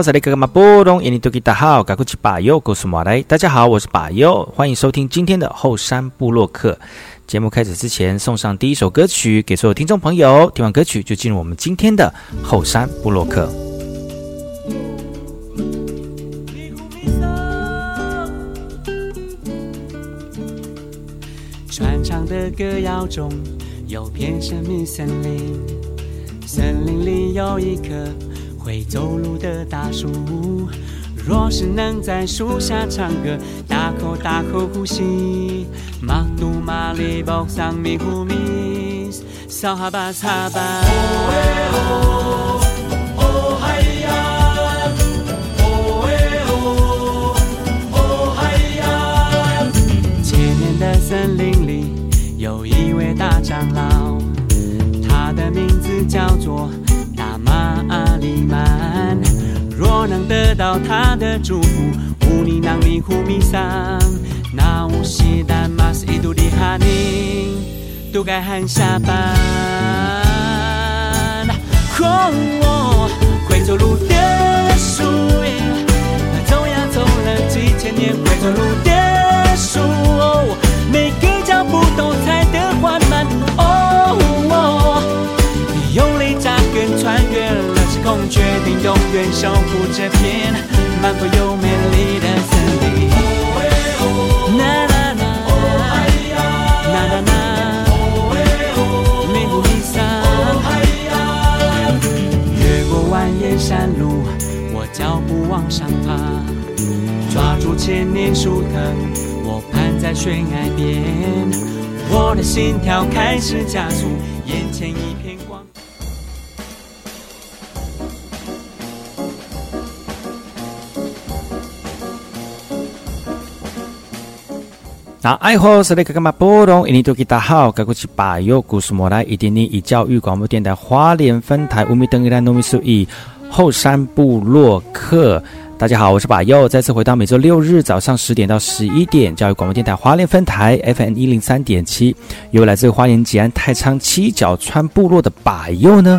好，这里哥哥马波东，印尼多吉大好，赶快去把右，告诉马来，大家好，我是把右，欢迎收听今天的后山部落客。节目开始之前，送上第一首歌曲给所有听众朋友。听完歌曲就进入我们今天的后山部落客。传唱的歌谣中有片神秘森林，森林里有一棵。会走路的大树，若是能在树下唱歌，大口大口呼吸，马杜马里宝桑米呼米，扫哈巴擦巴。哦哎哦，哦嗨呀，哦哎哦，哦嗨呀。千年的森林里有一位大长老，他的名字叫做。阿里曼，若能得到他的祝福，乌尼囊尼呼米桑，那乌西丹玛斯伊杜里哈尼，都该喊下班。哦，会走路的树，走呀走了几千年，会走路的树，每个脚步都踩得决定永远守护这片漫步又美丽的森林。啦啦啦，啦啦啦，迷雾弥散。越过蜿蜒山路，我脚步往上爬，抓住千年树藤，我攀在悬崖边，我的心跳开始加速，眼前一片那爱好是那个干嘛波动？印尼多吉大好，该过去把右故事莫来，一点点以教育广播电台花莲分台乌米登伊兰糯米苏以后山部落客。大家好，我是把右，再次回到每周六日早上十点到十一点，教育广播电台花莲分台 FM 一零三点七，由来自花莲吉安太仓七角川部落的把右呢。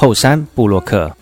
后山布洛克。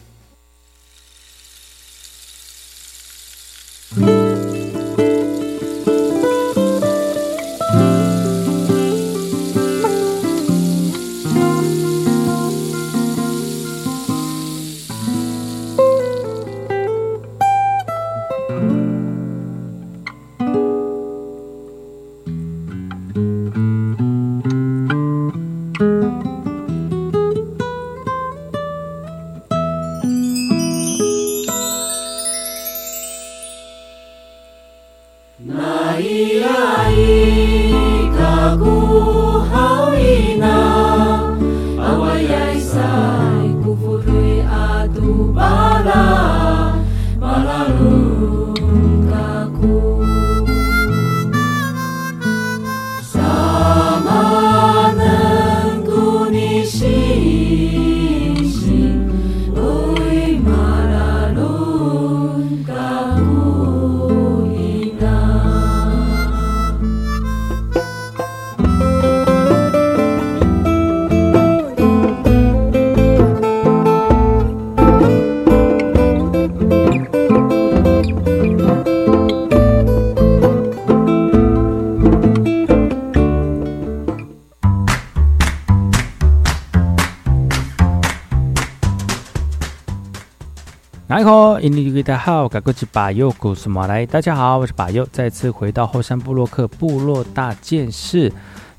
哪一口？印尼语的好，改过去把右什么来？大家好，我是把右，再次回到后山部落客部落大件事。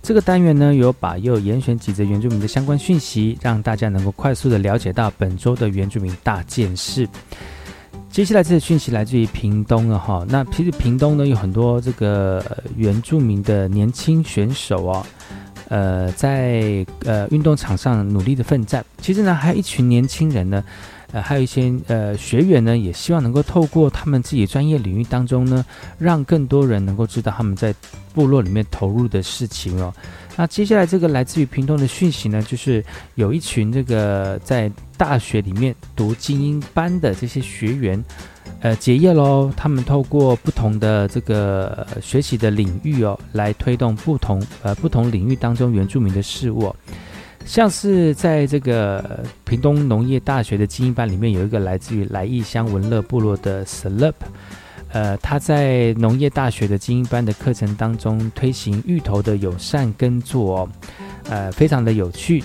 这个单元呢，由把右严选几则原住民的相关讯息，让大家能够快速的了解到本周的原住民大件事。接下来这些讯息来自于屏东了哈。那其实屏东呢，有很多这个原住民的年轻选手哦。呃，在呃运动场上努力的奋战，其实呢，还有一群年轻人呢，呃，还有一些呃学员呢，也希望能够透过他们自己专业领域当中呢，让更多人能够知道他们在部落里面投入的事情哦。那接下来这个来自于屏东的讯息呢，就是有一群这个在大学里面读精英班的这些学员，呃，结业喽。他们透过不同的这个学习的领域哦，来推动不同呃不同领域当中原住民的事物。像是在这个屏东农业大学的精英班里面有一个来自于来义乡文乐部落的 slope 呃他在农业大学的精英班的课程当中推行芋头的友善耕作哦呃非常的有趣。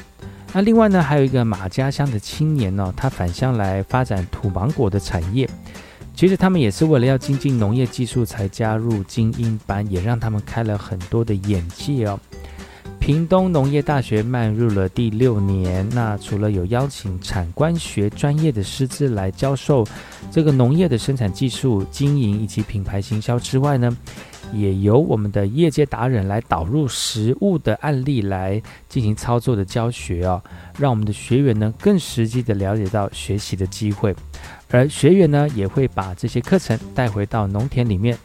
那另外呢还有一个马家乡的青年呢他返乡来发展土芒果的产业。其实他们也是为了要精进农业技术才加入精英班也让他们开了很多的眼界哦。屏东农业大学迈入了第六年那除了有邀请产官学专业的师资来教授这个农业的生产技术经营以及品牌行销之外呢也由我们的业界达人来导入实物的案例来进行操作的教学哦让我们的学员呢更实际的了解到学习的机会。而学员呢也会把这些课程带回到农田里面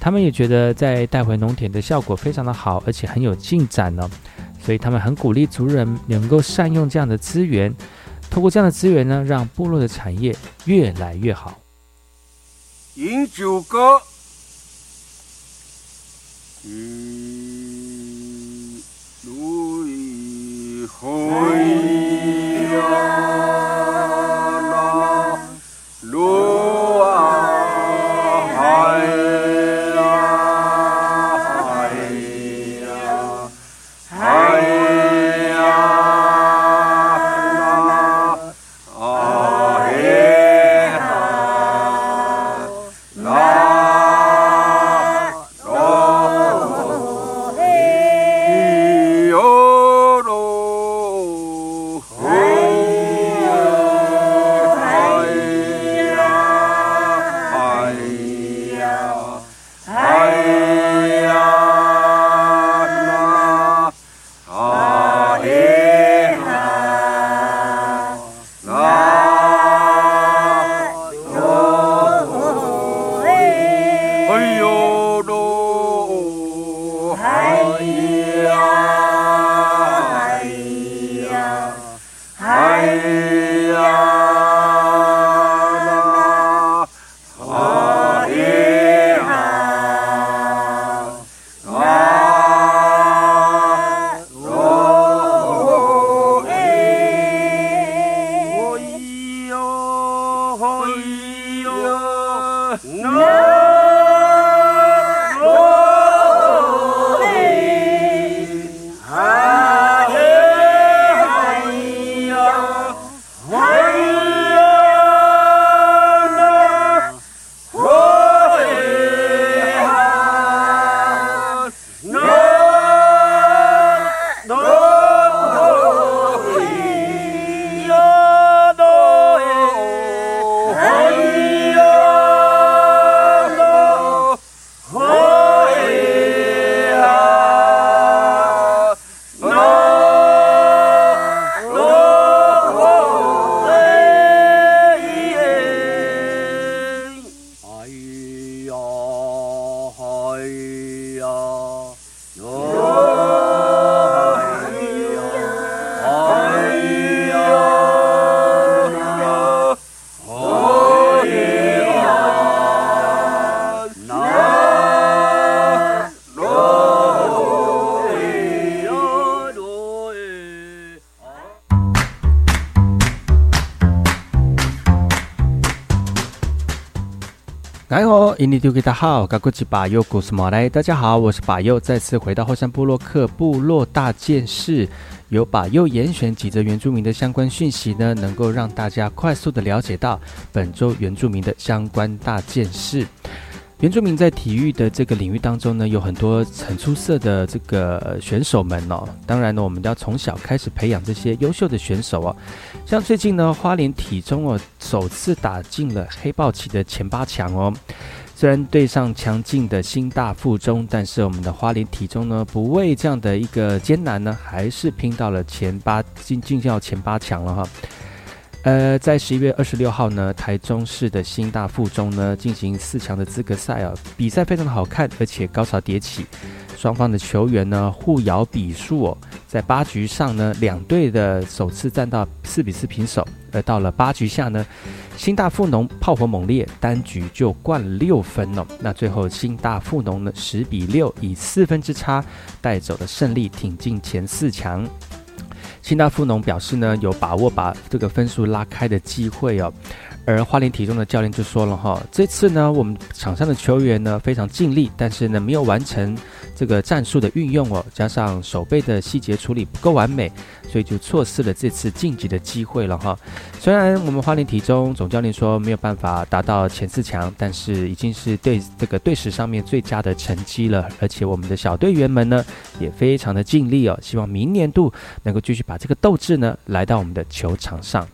他们也觉得在带回农田的效果非常的好而且很有进展呢所以他们很鼓励族人能够善用这样的资源通过这样的资源呢让部落的产业越来越好。饮酒歌印尼丢给大好，嘎古吉巴尤古斯马来，大家好，我是巴尤，再次回到后山部落克部落大件事，由巴尤严选几则原住民的相关讯息呢，能够让大家快速的了解到本周原住民的相关大件事。原住民在体育的这个领域当中呢，有很多很出色的这个选手们哦。当然呢，我们要从小开始培养这些优秀的选手哦。像最近呢，花莲体中哦首次打进了黑豹旗的前八强哦。虽然对上强劲的新大附中，但是我们的花莲体中呢，不畏这样的一个艰难呢，还是拼到了前八进进到前八强了哈。呃，在十一月二十六号呢，台中市的新大附中呢进行四强的资格赛啊，比赛非常的好看，而且高潮迭起，双方的球员呢互咬比数哦，在八局上呢，两队的首次战到四比四平手，而到了八局下呢，新大附农炮火猛烈，单局就灌六分哦，那最后新大附农呢十比六以四分之差带走了胜利，挺进前四强。新大富农表示呢，有把握把这个分数拉开的机会哦。而花莲体中的教练就说了哈，这次呢，我们场上的球员呢非常尽力，但是呢没有完成这个战术的运用哦，加上手背的细节处理不够完美，所以就错失了这次晋级的机会了哈。虽然我们花莲体中总教练说没有办法达到前四强，但是已经是对这个队史上面最佳的成绩了，而且我们的小队员们呢也非常的尽力哦，希望明年度能够继续把这个斗志呢来到我们的球场上。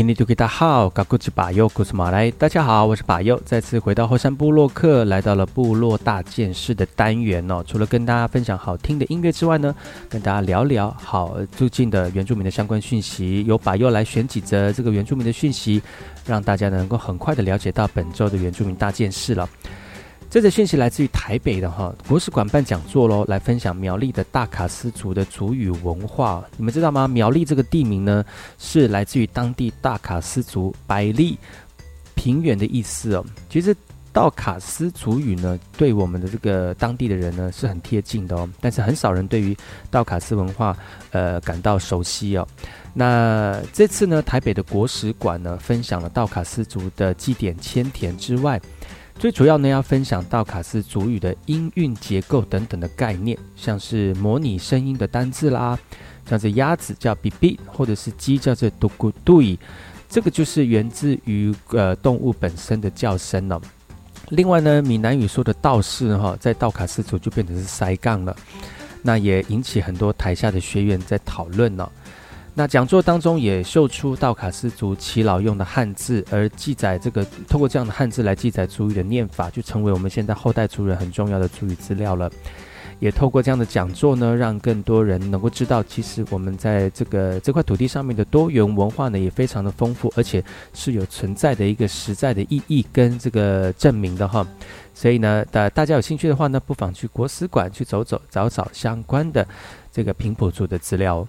哎吼，印尼土著大好，嘎古吉巴尤古斯马来，大家好，我是巴尤，再次回到后山部落客，来到了部落大件事的单元哦。除了跟大家分享好听的音乐之外呢，跟大家聊聊好最近的原住民的相关讯息，由巴尤来选几则这个原住民的讯息，让大家能够很快的了解到本周的原住民大件事了。这则讯息来自于台北的哈国史馆办讲座喽，来分享苗栗的大卡斯族的族语文化。你们知道吗？苗栗这个地名呢，是来自于当地大卡斯族百利平原的意思哦。其实道卡斯族语呢，对我们的这个当地的人呢是很贴近的哦，但是很少人对于道卡斯文化呃感到熟悉哦。那这次呢，台北的国史馆呢，分享了道卡斯族的祭典千田之外，最主要呢要分享道卡斯族语的音韵结构等等的概念，像是模拟声音的单字啦，像是鸭子叫 b b，或者是鸡叫做 du gu dui，这个就是源自于呃动物本身的叫声了。另外呢，闽南语说的道士哈，在道卡斯族就变成是塞杠了，那也引起很多台下的学员在讨论了。那讲座当中也秀出道卡斯族耆老用的汉字，而记载这个通过这样的汉字来记载族语的念法，就成为我们现在后代族人很重要的族语资料了。也透过这样的讲座呢，让更多人能够知道，其实我们在这个这块土地上面的多元文化呢，也非常的丰富，而且是有存在的一个实在的意义跟这个证明的哈。所以呢，大大家有兴趣的话呢，不妨去国史馆去走走，找找相关的这个平埔族的资料。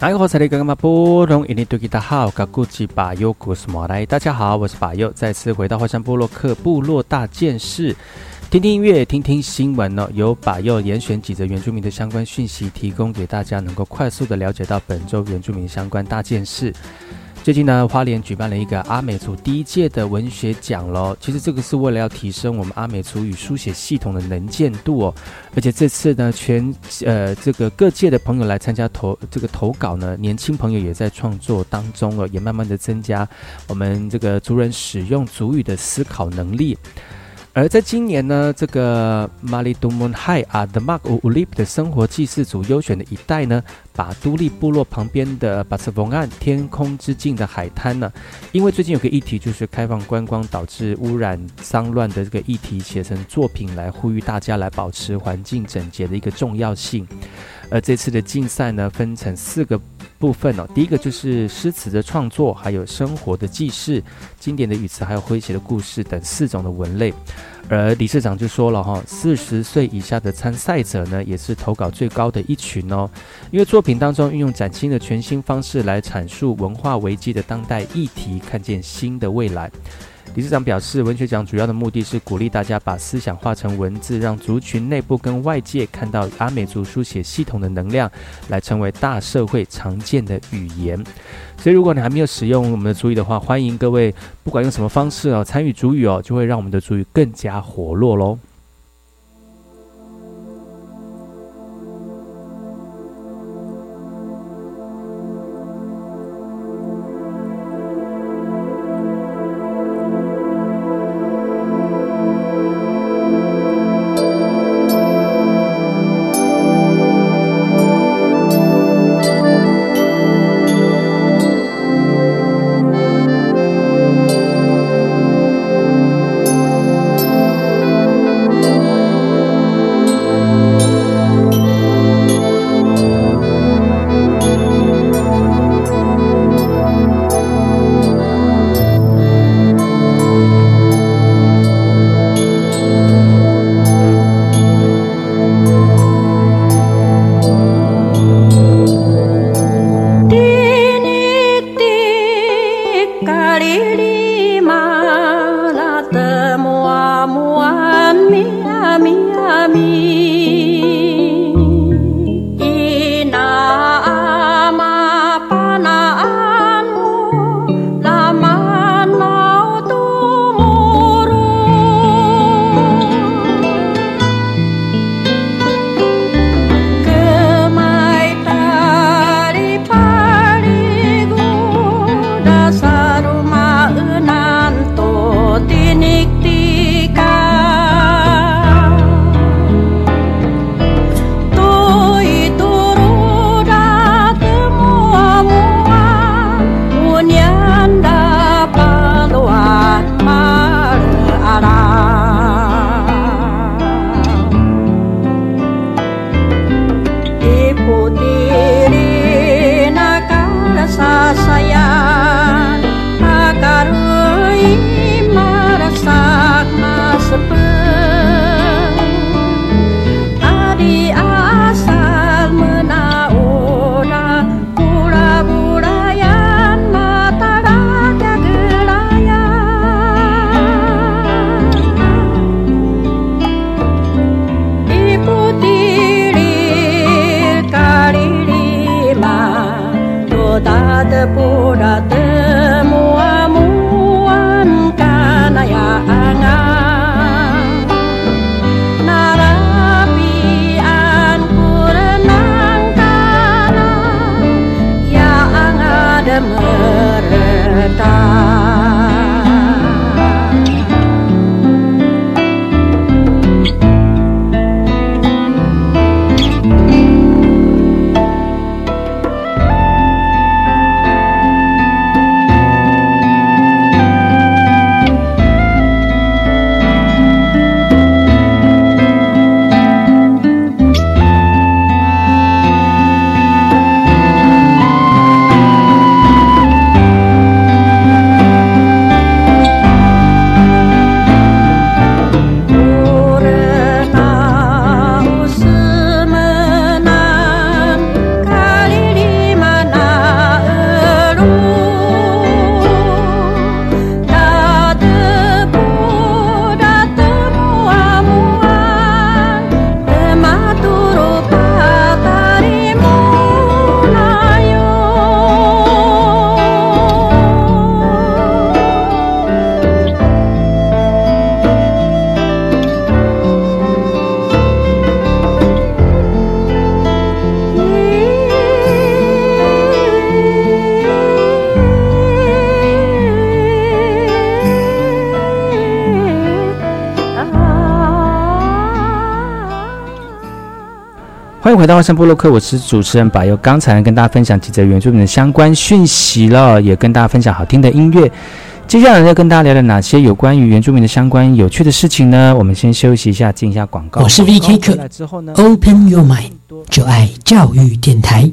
大家好，我是巴佑，再次回到花山部落克部落大件事，听听音乐，听听新闻呢。由巴佑严选几则原住民的相关讯息，提供给大家，能够快速的了解到本周原住民相关大件事。最近呢，花莲举办了一个阿美族第一届的文学奖喽。其实这个是为了要提升我们阿美族语书写系统的能见度哦。而且这次呢，全呃这个各界的朋友来参加投这个投稿呢，年轻朋友也在创作当中哦，也慢慢的增加我们这个族人使用族语的思考能力。而在今年呢，这个马里杜蒙海啊的马乌乌利的生活祭祀组优选的一代呢，把都立部落旁边的巴斯冯岸天空之境的海滩呢，因为最近有个议题就是开放观光导致污染脏乱的这个议题，写成作品来呼吁大家来保持环境整洁的一个重要性。而这次的竞赛呢，分成四个部分哦。第一个就是诗词的创作，还有生活的记事、经典的语词，还有诙谐的故事等四种的文类。而理事长就说了哈，四十岁以下的参赛者呢，也是投稿最高的一群哦。因为作品当中运用崭新的全新方式来阐述文化危机的当代议题，看见新的未来。理事长表示，文学奖主要的目的是鼓励大家把思想化成文字，让族群内部跟外界看到阿美族书写系统的能量，来成为大社会常见的语言。所以，如果你还没有使用我们的主语的话，欢迎各位不管用什么方式哦，参与主语哦，就会让我们的主语更加活络喽。欢迎回到万山部落客，我是主持人柏佑。刚才跟大家分享几则原住民的相关讯息了，也跟大家分享好听的音乐。接下来要跟大家聊聊哪些有关于原住民的相关有趣的事情呢？我们先休息一下，进一下广告。我是 VK 客之后呢，Open Your Mind，就爱教育电台。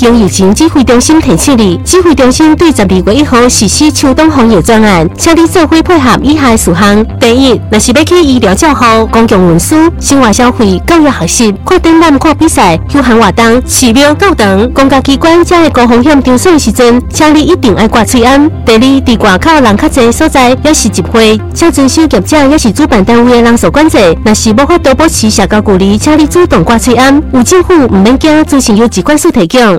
中央流行疫情指挥中心提醒你，指挥中心对十二月一号实施秋冬防疫专案，请你做伙配合以下事项：第一，若是要去医疗照护、公共运输、生活消费、教育学习、看展览、看比赛、休闲活动、寺庙、教堂、公家机关这个高风险场所时阵，请你一定要挂喙安。第二，伫外口人较侪的所在，也是集会，请遵守业者也是主办单位的人数管制。若是无法度保持社交距离，请你主动挂喙安。有政府毋免惊，资讯由机关所提供。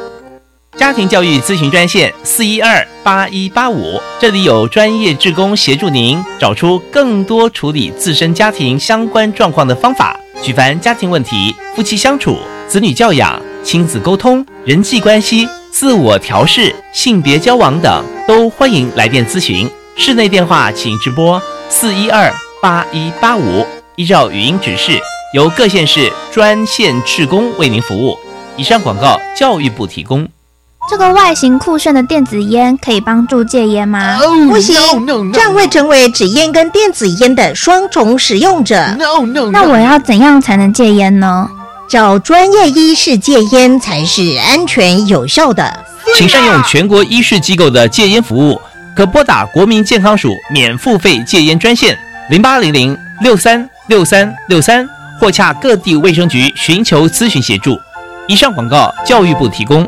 家庭教育咨询专线四一二八一八五，这里有专业志工协助您找出更多处理自身家庭相关状况的方法。举凡家庭问题、夫妻相处、子女教养、亲子沟通、人际关系、自我调试、性别交往等，都欢迎来电咨询。室内电话请直拨四一二八一八五，依照语音指示，由各县市专线志工为您服务。以上广告，教育部提供。这个外形酷炫的电子烟可以帮助戒烟吗？不行，这样会成为纸烟跟电子烟的双重使用者。那我要怎样才能戒烟呢？找专业医师戒烟才是安全有效的。请善用全国医师机构的戒烟服务，可拨打国民健康署免付费戒烟专线零八零零六三六三六三，或洽各地卫生局寻求咨询协助。以上广告，教育部提供。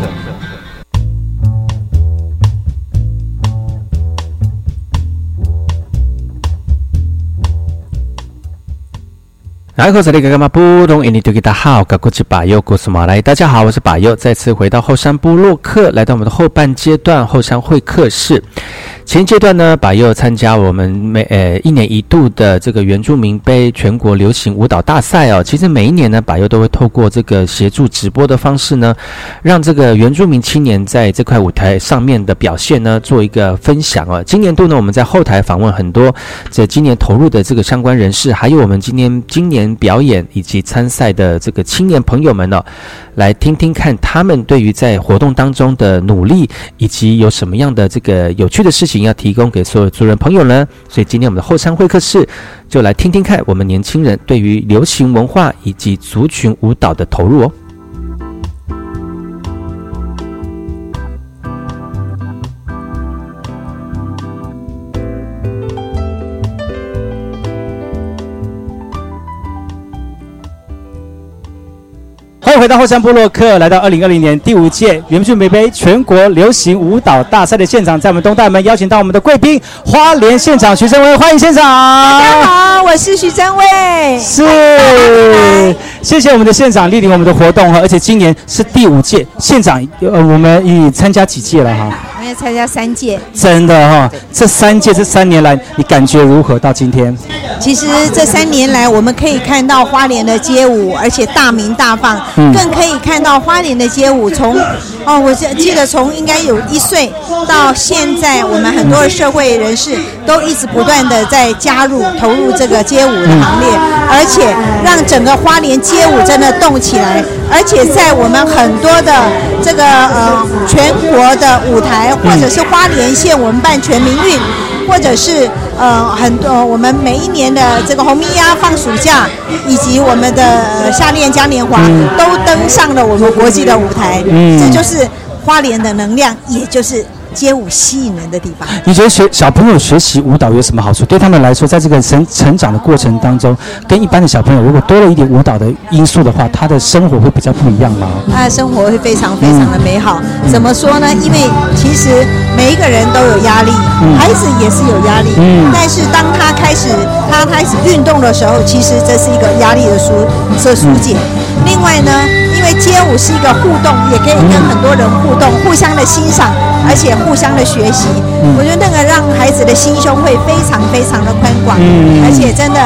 来，我是那个干嘛不懂印尼多吉大好，我是巴佑，古斯马来。大家好，我是巴佑，再次回到后山部落客，来到我们的后半阶段后山会客室。前阶段呢，巴佑参加我们每呃一年一度的这个原住民杯全国流行舞蹈大赛哦。其实每一年呢，巴佑都会透过这个协助直播的方式呢，让这个原住民青年在这块舞台上面的表现呢，做一个分享哦。今年度呢，我们在后台访问很多这今年投入的这个相关人士，还有我们今年今年表演以及参赛的这个青年朋友们呢，来听听看他们对于在活动当中的努力，以及有什么样的这个有趣的事情要提供给所有族人朋友呢？所以今天我们的后山会客室就来听听看我们年轻人对于流行文化以及族群舞蹈的投入哦。到后山部落客，来到二零二零年第五届原住民杯全国流行舞蹈大赛的现场，在我们东大门邀请到我们的贵宾花莲现场徐正威，欢迎现场。大家好，我是徐正威。是，谢谢我们的现场莅临我们的活动哈，而且今年是第五届，现场呃，我们已参加几届了哈？我们参加三届。真的哈，这三届这三年来，你感觉如何？到今天？其实这三年来，我们可以看到花莲的街舞，而且大名大放，可以看到花莲的街舞从哦，我记记得从应该有一岁到现在，我们很多的社会人士都一直不断的在加入投入这个街舞的行列，而且让整个花莲街舞真的动起来，而且在我们很多的这个呃全国的舞台，或者是花莲县我们办全民运。或者是呃很多我们每一年的这个红米鸭放暑假，以及我们的夏恋嘉年华，都登上了我们国际的舞台。嗯，这就是花莲的能量，也就是。街舞吸引人的地方，你觉得学小朋友学习舞蹈有什么好处？对他们来说，在这个成成长的过程当中，跟一般的小朋友如果多了一点舞蹈的因素的话，他的生活会比较不一样吗？他的生活会非常非常的美好。怎么说呢？因为其实每一个人都有压力，孩子也是有压力。嗯。但是当他开始他开始运动的时候，其实这是一个压力的疏的疏解。另外呢？因为街舞是一个互动，也可以跟很多人互动，互相的欣赏，而且互相的学习。我觉得那个让孩子的心胸会非常非常的宽广，嗯而且真的，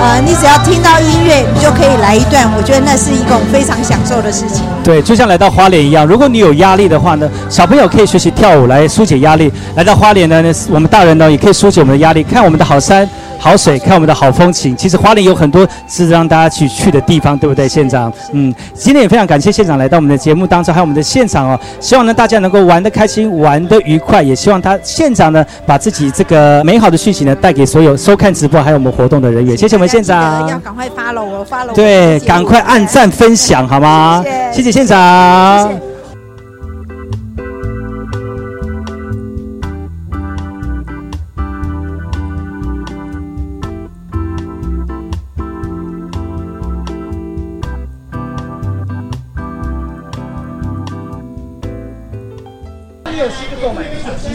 呃，你只要听到音乐，你就可以来一段。我觉得那是一种非常享受的事情。对，就像来到花莲一样，如果你有压力的话呢，小朋友可以学习跳舞来疏解压力；来到花莲呢，我们大人呢也可以疏解我们的压力，看我们的好山。好水，看我们的好风景。其实花莲有很多是让大家去去的地方，对不对，县长？嗯，今天也非常感谢县长来到我们的节目当中，还有我们的现场哦。希望呢大家能够玩得开心，玩得愉快。也希望他县长呢把自己这个美好的讯息呢带给所有收看直播还有我们活动的人员。谢谢我们县长。要赶快发了，我发了。对，赶快按赞分享好吗？谢谢县长。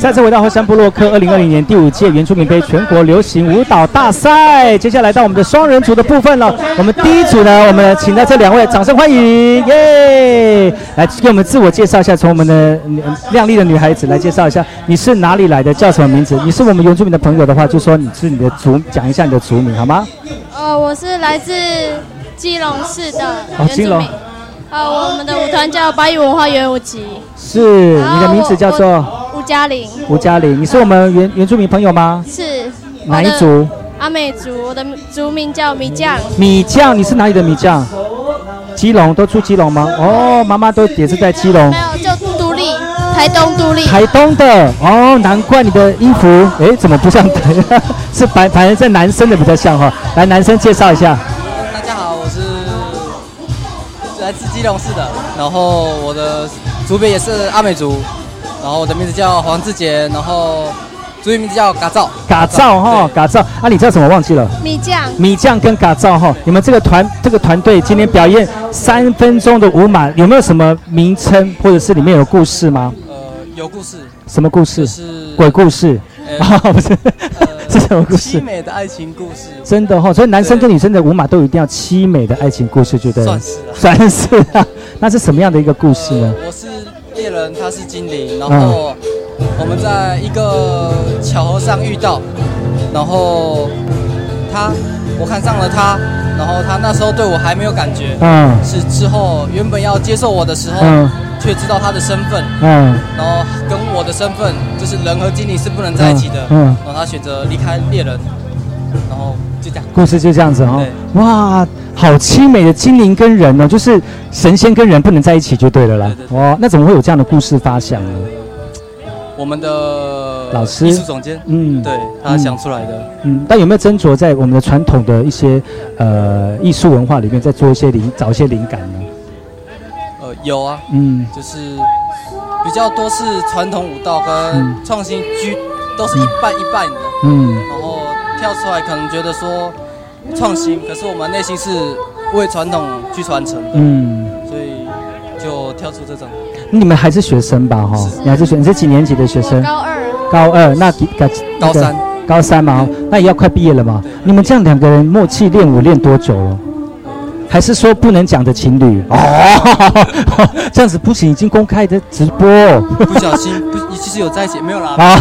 再次回到后山部落克二零二零年第五届原住民杯全国流行舞蹈大赛，接下来到我们的双人组的部分了。我们第一组呢，我们请到这两位，掌声欢迎，耶！来给我们自我介绍一下，从我们的靓丽的女孩子来介绍一下，你是哪里来的，叫什么名字？你是我们原住民的朋友的话，就说你是你的族，讲一下你的族名好吗？呃，我是来自基隆市的原住民。呃，我们的舞团叫八一文化圆舞集。是，你的名字叫做？嘉玲，吴嘉玲，你是我们原原住民朋友吗？是，哪一族？阿美族，我的族名叫米酱。米酱，你是哪里的米酱？基隆，都住基隆吗？哦，妈妈都也是在基隆。没有，就独立，台东独立。台东的，哦，难怪你的衣服，哎，怎么不像？是反反正在男生的比较像哈。来，男生介绍一下。大家好，我是来自基隆市的，然后我的族别也是阿美族。然后我的名字叫黄志杰，然后主语名字叫嘎造，嘎造哈，嘎造啊，你叫什么忘记了？米酱，米酱跟嘎造哈，你们这个团这个团队今天表演三分钟的舞马，有没有什么名称或者是里面有故事吗？呃，有故事。什么故事？是鬼故事啊？不是，是什么故事？凄美的爱情故事。真的哈，所以男生跟女生的舞马都一定要凄美的爱情故事，觉得算是算是啊。那是什么样的一个故事呢？我是。猎人他是精灵，然后我们在一个巧合上遇到，然后他我看上了他，然后他那时候对我还没有感觉，嗯，是之后原本要接受我的时候，嗯，却知道他的身份，嗯，然后跟我的身份就是人和精灵是不能在一起的，嗯，然后他选择离开猎人，然后就这样，故事就这样子哦，哇。好凄美的精灵跟人哦，就是神仙跟人不能在一起就对了啦。哦，那怎么会有这样的故事发想呢？我们的老师、艺术总监，嗯，对他想出来的。嗯，但有没有斟酌在我们的传统的一些呃艺术文化里面，再做一些灵，找一些灵感呢？呃，有啊，嗯，就是比较多是传统舞蹈跟创新居，都是一半一半的。嗯，然后跳出来可能觉得说。创新，可是我们内心是为传统去传承的，嗯，所以就跳出这种。你们还是学生吧？哈，你还是学，你是几年级的学生？高二。高二，那高高三。高三嘛，那也要快毕业了嘛。你们这样两个人默契练舞练多久了？还是说不能讲的情侣？哦，这样子不行，已经公开的直播。不小心，不，你其实有在一起没有啦？啊，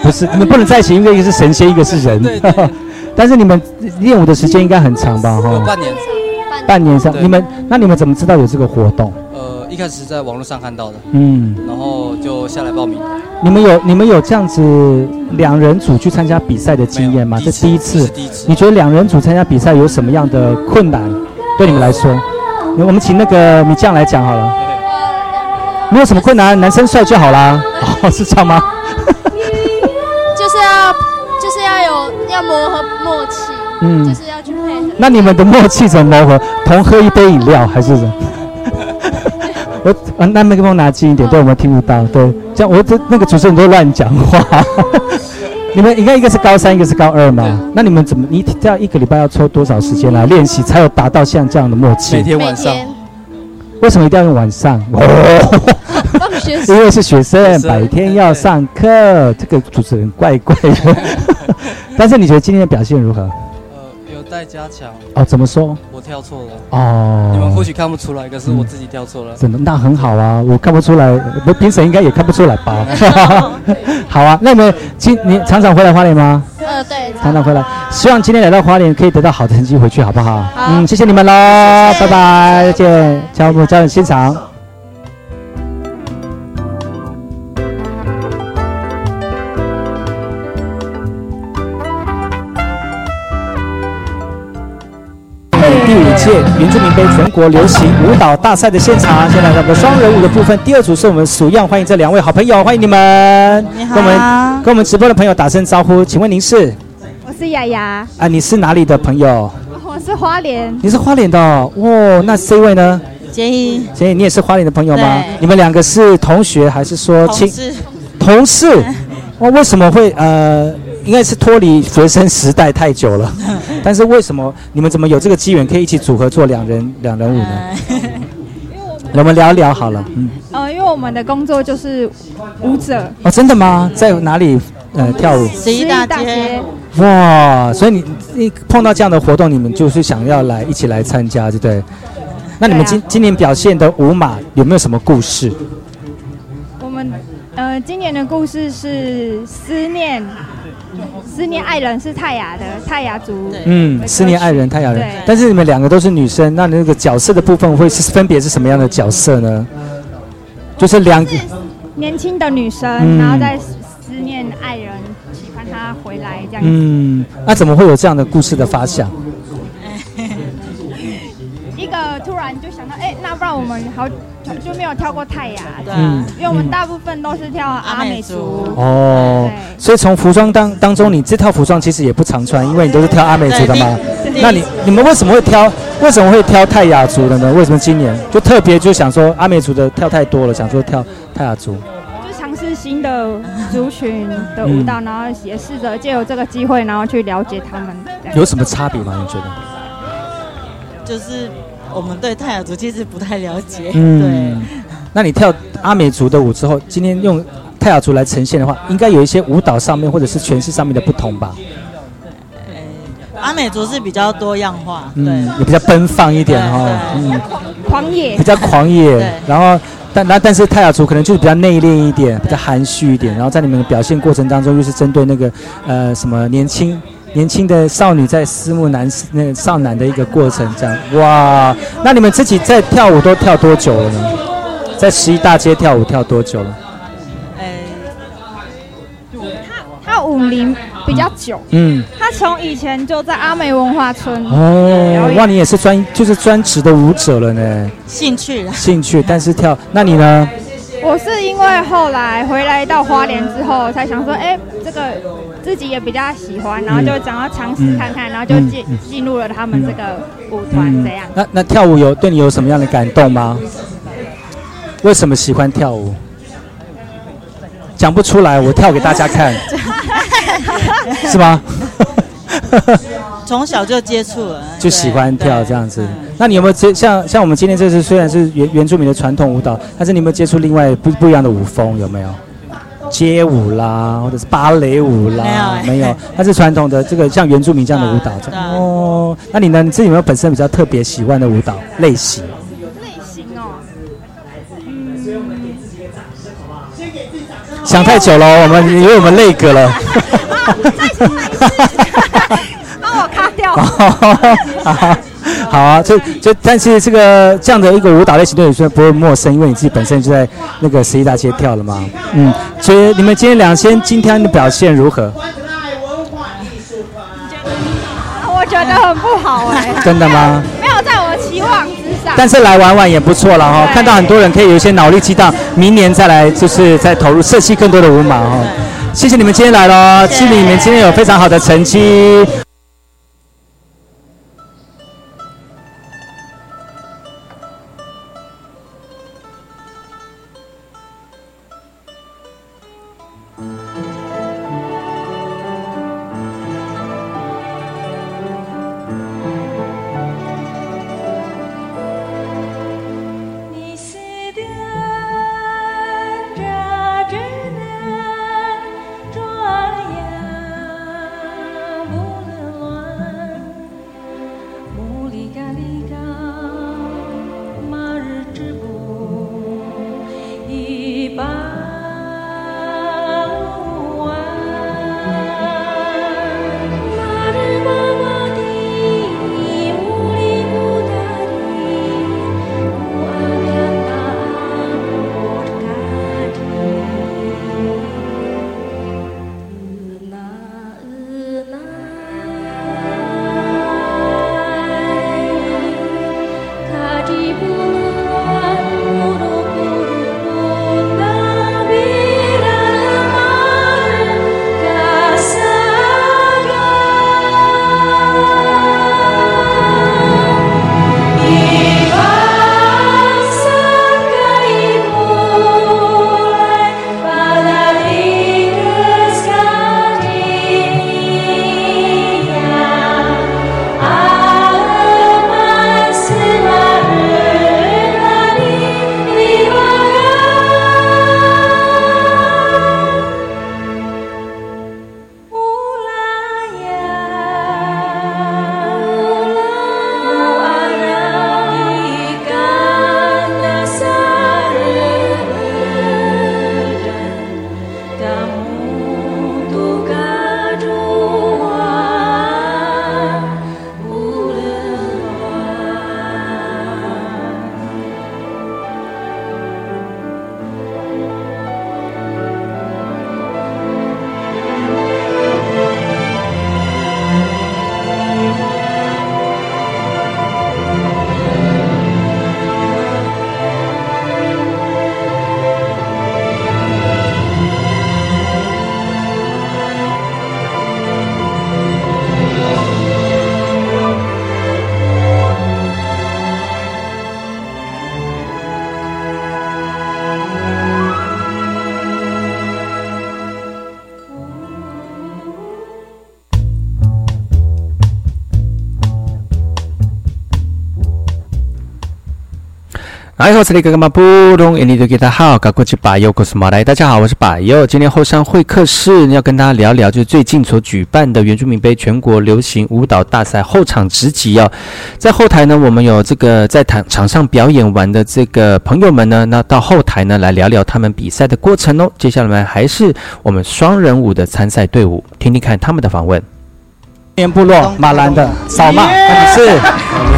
不是，你们不能在一起，因为一个是神仙，一个是人。对对。但是你们练舞的时间应该很长吧？哈，半年。半年上，你们那你们怎么知道有这个活动？呃，一开始是在网络上看到的。嗯。然后就下来报名。你们有你们有这样子两人组去参加比赛的经验吗？这第一次。第一次。你觉得两人组参加比赛有什么样的困难？对你们来说，我们请那个米酱来讲好了。没有什么困难，男生帅就好啦。哦，是这样吗？就是要就是要有要磨合默契，嗯，就是要去配合。那你们的默契怎么磨合？同喝一杯饮料还是？我啊，那麦克风拿近一点，对我们听不到。对，这样我这那个主持人都乱讲话。你们应该一个是高三，一个是高二嘛？那你们怎么？你这样一个礼拜要抽多少时间来练习，才有达到像这样的默契？每天晚上。为什么一定要用晚上？哦，因为是学生，白天要上课。这个主持人怪怪的。但是你觉得今天的表现如何？有待加强哦，怎么说？我跳错了哦，你们或许看不出来，可是我自己跳错了。真的，那很好啊，我看不出来，我评审应该也看不出来吧？好啊，那你们今你常常回来花莲吗？呃，对，常常回来。希望今天来到花莲可以得到好的成绩回去，好不好？嗯，谢谢你们喽，拜拜，再见，交部交人欣赏。届原住民杯全国流行舞蹈大赛的现场，现在来到我们双人舞的部分。第二组是我们属样，欢迎这两位好朋友，欢迎你们。你好。跟我们跟我们直播的朋友打声招呼，请问您是？我是雅雅。啊，你是哪里的朋友？我是花莲。你是花莲的哦。那这位呢？杰一。杰一，你也是花莲的朋友吗？你们两个是同学还是说亲？同事。同事。哇，为什么会呃？应该是脱离学生时代太久了，但是为什么你们怎么有这个机缘可以一起组合做两人两人舞呢？我们聊聊好了，嗯。呃，因为我们的工作就是舞者。哦，真的吗？在哪里呃跳舞？十一大街。哇，所以你你碰到这样的活动，你们就是想要来一起来参加，对不对？那你们今今年表现的舞马有没有什么故事？我们呃，今年的故事是思念。思念爱人是泰雅的泰雅族，嗯，思念爱人泰雅人。但是你们两个都是女生，那那个角色的部分会是分别是什么样的角色呢？就是两个年轻的女生，然后在思念爱人，期盼他回来这样子。嗯，那怎么会有这样的故事的发想？一个突然就想到，哎，那不然我们好就没有跳过泰雅，对，因为我们大部分都是跳阿美族。哦，所以从服装当当中，你这套服装其实也不常穿，因为你都是跳阿美族的嘛。那你你们为什么会挑？为什么会挑泰雅族的呢？为什么今年就特别就想说阿美族的跳太多了，想说跳泰雅族？就尝试新的族群的舞蹈，然后也试着借由这个机会，然后去了解他们。有什么差别吗？你觉得？就是。我们对泰雅族其实不太了解。嗯，对。那你跳阿美族的舞之后，今天用泰雅族来呈现的话，应该有一些舞蹈上面或者是诠释上面的不同吧？阿美族是比较多样化，嗯，也比较奔放一点哈。嗯，狂野。比较狂野。然后，但那但是泰雅族可能就是比较内敛一点，比较含蓄一点。然后在你们的表现过程当中，又是针对那个呃什么年轻。年轻的少女在思慕男那个少男的一个过程，这样哇。那你们自己在跳舞都跳多久了呢？在十一大街跳舞跳多久了？哎，他他舞龄比较久，嗯，他从以前就在阿美文化村哦。哇，你也是专就是专职的舞者了呢？兴趣，兴趣，但是跳，那你呢？我是因为后来回来到花莲之后，才想说，哎，这个自己也比较喜欢，然后就想要尝试看看，然后就进进入了他们这个舞团这样。那那跳舞有对你有什么样的感动吗？为什么喜欢跳舞？讲不出来，我跳给大家看，是吗？从小就接触了，就喜欢跳这样子。那你有没有接像像我们今天这次虽然是原原住民的传统舞蹈，但是你有没有接触另外不不一样的舞风？有没有？街舞啦，或者是芭蕾舞啦？没有，没有，它是传统的这个像原住民这样的舞蹈。哦，那你呢？你自己有没有本身比较特别喜欢的舞蹈类型？类型哦，想太久了，我们以为我们累个了。帮我卡掉。好啊，就就但是这个这样的一个舞蹈类型对你说不会陌生，因为你自己本身就在那个十一大街跳了嘛。嗯，所以你们今天两先今天的表现如何？我觉得很不好哎。真的吗？没有在我期望之上。但是来玩玩也不错了哈，看到很多人可以有一些脑力激荡，明年再来就是再投入设计更多的舞码哈。谢谢你们今天来了，祝你们今天有非常好的成绩。哎，我是那个干嘛不懂？印尼的给他好，搞过去把右，我是马来。大家好，我是把右。今天后山会客室要跟大家聊聊，就是最近所举办的原住民杯全国流行舞蹈大赛后场直击哦。在后台呢，我们有这个在场场上表演完的这个朋友们呢，那到后台呢来聊聊他们比赛的过程哦。接下来还是我们双人舞的参赛队伍，听听看他们的访问。年部落马兰的扫码，你是？你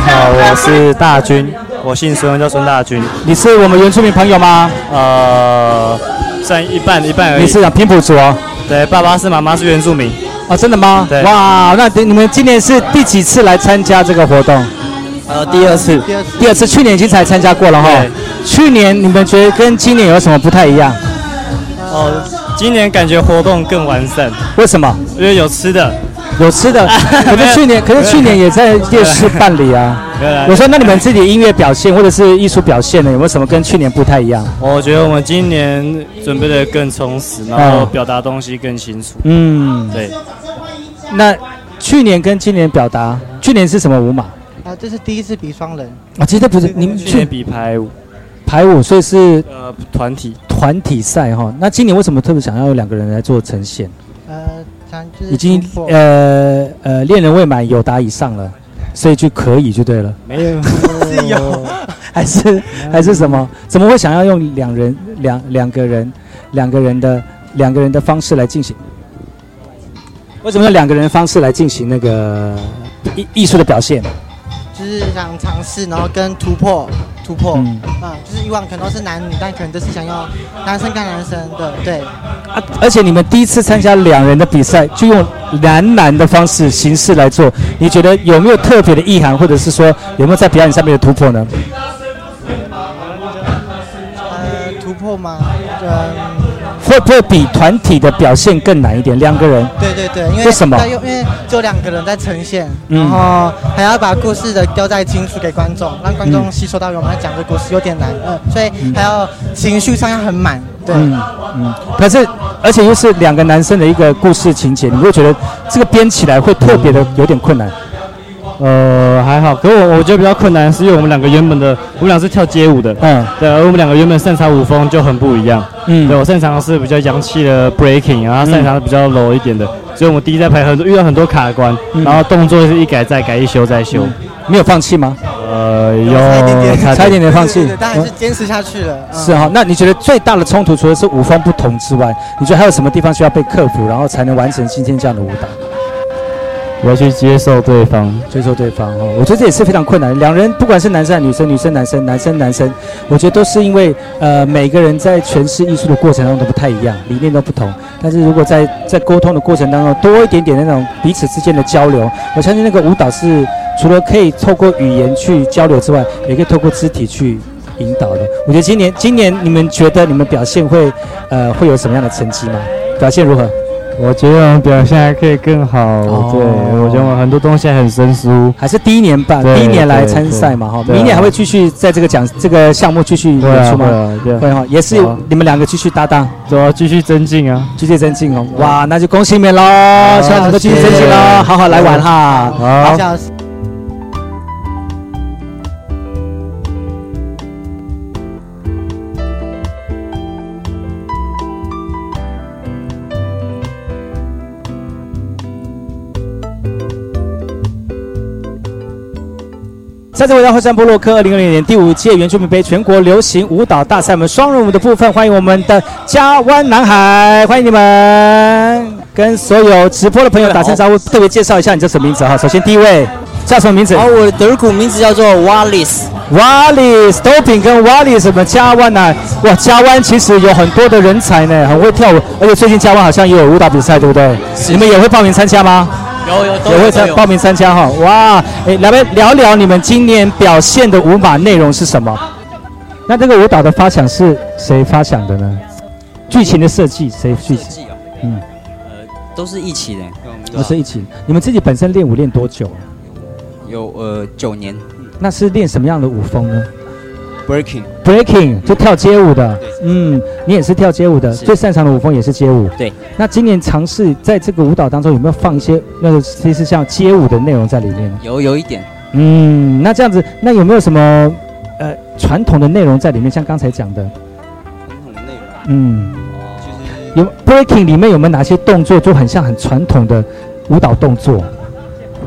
好，我是大军。我姓孙，叫孙大军。你是我们原住民朋友吗？呃，算一半一半而已。你是啊，平埔族哦。对，爸爸是，妈妈是原住民。哦，真的吗？对。哇，那你们今年是第几次来参加这个活动？呃，第二次。第二次，去年已经才参加过了哈。去年你们觉得跟今年有什么不太一样？哦，今年感觉活动更完善。为什么？因为有吃的。有吃的，可是去年，可是去年也在夜市办理啊。我说，那你们自己音乐表现或者是艺术表现呢，有没有什么跟去年不太一样？我觉得我们今年准备的更充实，然后表达东西更清楚。嗯，对。那去年跟今年表达，去年是什么舞马？啊，这是第一次比双人。啊，其实不是，你们去去年比排舞，排舞，所以是呃团体。团体赛哈。那今年为什么特别想要有两个人来做呈现？呃，已经呃呃恋人未满有达以上了，所以就可以就对了。没有，是有，还是还是什么？怎么会想要用两人两两个人两个人的两个人的方式来进行？为什么用两个人的方式来进行那个艺艺术的表现？就是想尝试，然后跟突破突破，嗯啊就是以往可能都是男女，但可能这次想要男生跟男生的，对，啊，而且你们第一次参加两人的比赛，就用男男的方式形式来做，你觉得有没有特别的意涵，或者是说有没有在表演上面的突破呢？呃，突破吗？嗯，会不会比团体的表现更难一点？两个人，对对对，因为为什么因为就两个人在呈现，嗯然后还要把故事的交代清楚给观众，让观众吸收到我们在讲的故事有点难，嗯，所以还要情绪上要很满，对。嗯嗯。可是，而且又是两个男生的一个故事情节，你会觉得这个编起来会特别的有点困难。呃，还好，可我我觉得比较困难，是因为我们两个原本的，我们俩是跳街舞的，嗯，对，而我们两个原本擅长舞风就很不一样，嗯。对我擅长的是比较洋气的 breaking，然后擅长的比较 low 一点的，所以我们第一在排很多遇到很多卡关，嗯。然后动作是一改再改，一修再修，没有放弃吗？呃，有差一点点，差一点。点放弃。但还是坚持下去了。嗯。是哈，那你觉得最大的冲突，除了是舞风不同之外，你觉得还有什么地方需要被克服，然后才能完成今天这样的舞蹈？我要去接受对方，接受对方哦，我觉得这也是非常困难。两人不管是男生女生，女生男生，男生男生，我觉得都是因为呃每个人在诠释艺术的过程当中都不太一样，理念都不同。但是如果在在沟通的过程当中多一点点那种彼此之间的交流，我相信那个舞蹈是除了可以透过语言去交流之外，也可以透过肢体去引导的。我觉得今年今年你们觉得你们表现会呃会有什么样的成绩吗？表现如何？我觉得我们表现还可以更好，对我觉得我们很多东西还很生疏，还是第一年办，第一年来参赛嘛哈，明年还会继续在这个奖这个项目继续对啊演出吗？会哈，也是你们两个继续搭档，对啊，继续增进啊，继续增进哦。哇，那就恭喜你们喽，希望能够继续增进喽，好好来玩哈。好再次回到后山部落科二零二零年第五届原住民杯全国流行舞蹈大赛，我们双人舞的部分，欢迎我们的加湾男孩，欢迎你们，跟所有直播的朋友打声招呼，特别介绍一下你叫什么名字哈。首先第一位叫什么名字？好，我的德古名字叫做 Wallace。Wallace 豆饼跟 Wallace 什么加湾呢？哇，加湾其实有很多的人才呢，很会跳舞，而且最近加湾好像也有舞蹈比赛，对不对？你们也会报名参加吗？有有都也会参报名参加哈。哇，哎，来来聊聊你们今年表现的舞马内容是什么？那这个舞蹈的发想是谁发想的呢？剧情的设计谁去？设计啊，嗯，都是一起的，都是一起。你们自己本身练舞练多久啊？有呃九年那是练什么样的舞风呢 breaking，？Breaking 就跳街舞的。嗯，你也是跳街舞的，最擅长的舞风也是街舞。对。那今年尝试在这个舞蹈当中有没有放一些那个类似像街舞的内容在里面呢？有有一点嗯，那这样子，那有没有什么呃传统的内容在里面？像刚才讲的，传统的内容，嗯，就是有 breaking 里面有没有哪些动作就很像很传统的舞蹈动作？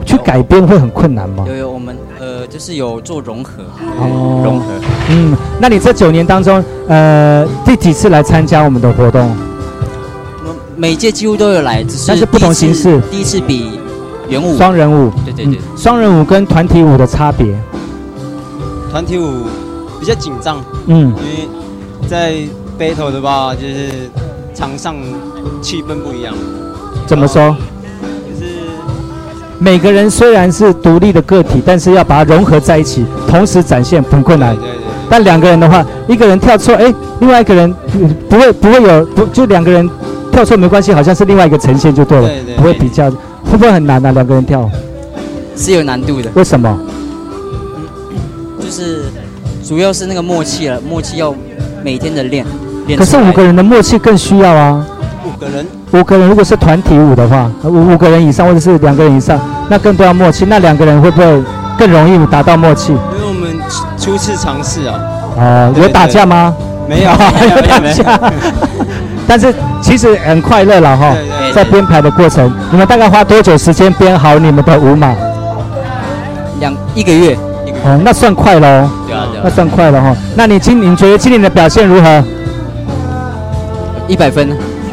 去改编会很困难吗？有有我们呃就是有做融合，哦。融合，嗯，那你这九年当中，呃，第几次来参加我们的活动？每届几乎都有来，只是但是不同形式第一次第一次比圆舞，双人舞，对对对。嗯，双人舞跟团体舞的差别，团体舞比较紧张，嗯。因为在 battle 的话，就是场上气氛不一样，怎么说？每个人虽然是独立的个体，但是要把它融合在一起，同时展现很困难。但两个人的话，一个人跳错，哎，另外一个人不不会不会有不就两个人跳错没关系，好像是另外一个呈现就对了，对对不会比较，会不会很难啊？两个人跳，是有难度的，为什么？就是主要是那个默契了，默契要每天的练，练可是五个人的默契更需要啊。五个人，五个人，如果是团体舞的话，五五个人以上或者是两个人以上，那更多要默契。那两个人会不会更容易达到默契？因为我们初次尝试啊。哦，有打架吗？没有，有打架。但是其实很快乐了哈，在编排的过程，你们大概花多久时间编好你们的舞码？两一个月。哦，那算快喽。对啊，对啊。那算快了哈。那你今你觉得今年的表现如何？一百分。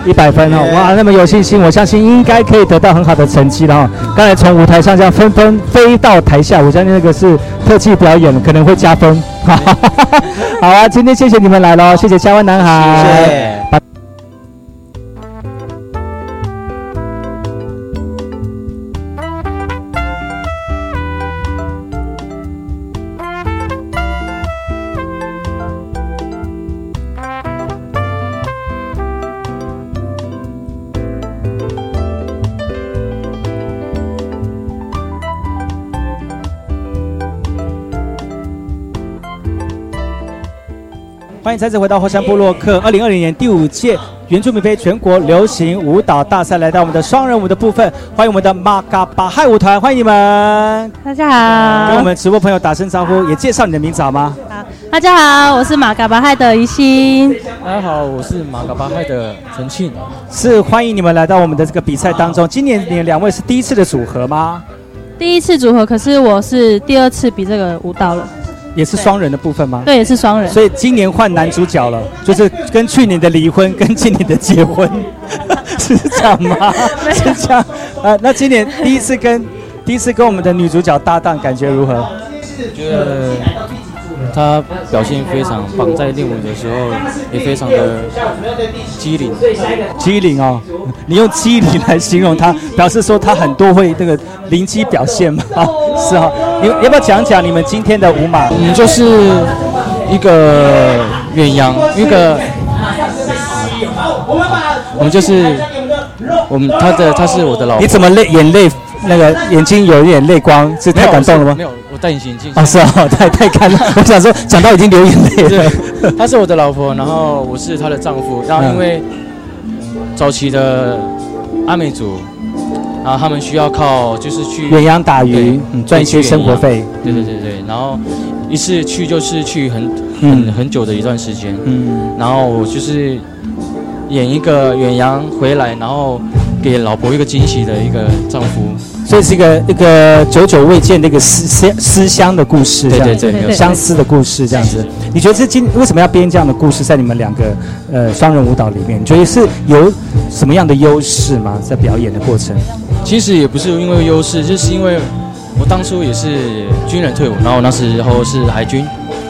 一百分哦，哇，那么有信心，我相信应该可以得到很好的成绩了哈。刚才从舞台上这样纷纷飞到台下，我相信那个是特技表演，可能会加分。好啊，今天谢谢你们来喽，谢谢嘉湾男孩。谢谢。迎再次回到后山部落克二零二零年第五届原住民杯全国流行舞蹈大赛，来到我们的双人舞的部分，欢迎我们的马嘎巴嗨舞团，欢迎你们！大家好，跟我们直播朋友打声招呼，也介绍你的名字好吗？好，大家好，我是马嘎巴嗨的于欣。大家好，我是马嘎巴嗨的陈庆。是欢迎你们来到我们的这个比赛当中。今年你们两位是第一次的组合吗？第一次组合，可是我是第二次比这个舞蹈了。也是双人的部分吗？对，也是双人。所以今年换男主角了，就是跟去年的离婚跟今年的结婚，是这样吗？是这样。呃，那今年第一次跟第一次跟我们的女主角搭档，感觉如何？觉得她表现非常棒，在练舞的时候也非常的机灵。机灵哦，你用机灵来形容他，表示说他很多会那个灵机表现吗？是哈。你要不要讲讲你们今天的舞马？我们就是一个远洋，一个我们就是我们他的他是我的老婆。你怎么泪眼泪那个眼睛有一点泪光？是太感动了吗？没有，我戴隐形眼镜。哦，是啊，太太干了。我想说，讲到已经流眼泪了。她是我的老婆，然后我是她的丈夫。然后因为早期的阿美族。然后他们需要靠就是去远洋打鱼，赚一些生活费。对对对对，然后一次去就是去很很很久的一段时间。嗯，然后我就是演一个远洋回来，然后给老婆一个惊喜的一个丈夫。所以是一个一个久久未见的一个思思思乡的故事，对对对，相思的故事这样子。你觉得这今为什么要编这样的故事在你们两个呃双人舞蹈里面？你觉得是有什么样的优势吗？在表演的过程？其实也不是因为优势，就是因为我当初也是军人退伍，然后那时候是海军。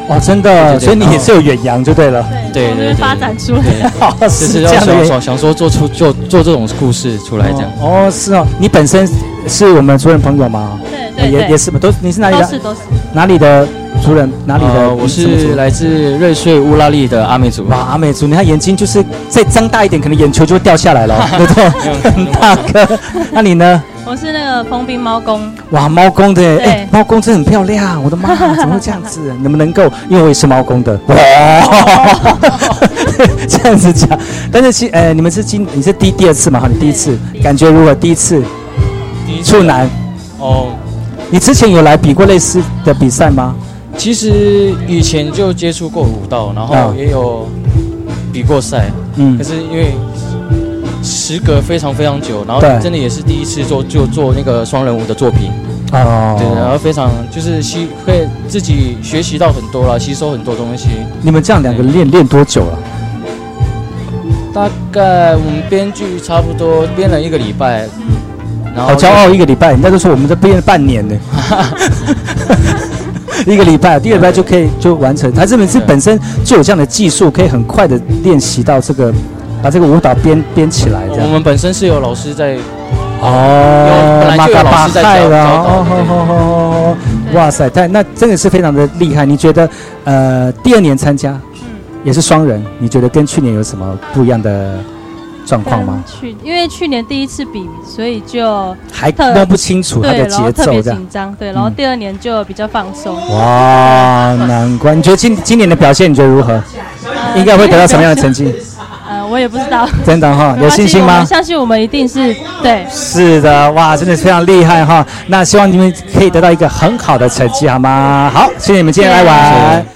哦，真的，所以你也是有远洋就对了。对对对，发展出来。是这样想想说做出做做这种故事出来这样。哦，是哦，你本身是我们族人朋友吗？对对，也也是嘛，都你是哪里的？都是都是。哪里的族人？哪里的？我是来自瑞穗乌拉利的阿美族。哇，阿美族，你看眼睛就是再张大一点，可能眼球就会掉下来了，对不对？很大个。那你呢？我是那个蓬兵猫公，哇，猫公的，哎，猫公真的很漂亮，我的妈，怎么会这样子？能不能够？因为我也是猫公的，哇，这样子讲。但是其，呃，你们是今，你是第第二次嘛？哈，你第一次感觉如何？第一次，处男，哦，你之前有来比过类似的比赛吗？其实以前就接触过舞蹈，然后也有比过赛，嗯，可是因为。时隔非常非常久，然后真的也是第一次做就做那个双人舞的作品，哦，对，然后非常就是吸会自己学习到很多了，吸收很多东西。你们这样两个练练多久了？大概我们编剧差不多编了一个礼拜，然后好骄傲一个礼拜，人家都说我们这编了半年呢，一个礼拜，第二礼拜就可以就完成。他这本是本身就有这样的技术，可以很快的练习到这个。把这个舞蹈编编起来，我们本身是有老师在哦，本来就有老师在教哦，哇塞，但那真的是非常的厉害。你觉得，呃，第二年参加，嗯，也是双人，你觉得跟去年有什么不一样的状况吗？去，因为去年第一次比，所以就还摸不清楚他的节奏，特别紧张。对，然后第二年就比较放松。哇，难怪！你觉得今今年的表现你觉得如何？应该会得到什么样的成绩？呃我也不知道。真的哈，有信心吗？相信我们一定是对。是的，哇，真的非常厉害哈。那希望你们可以得到一个很好的成绩，好吗？好，谢谢你们今天来玩。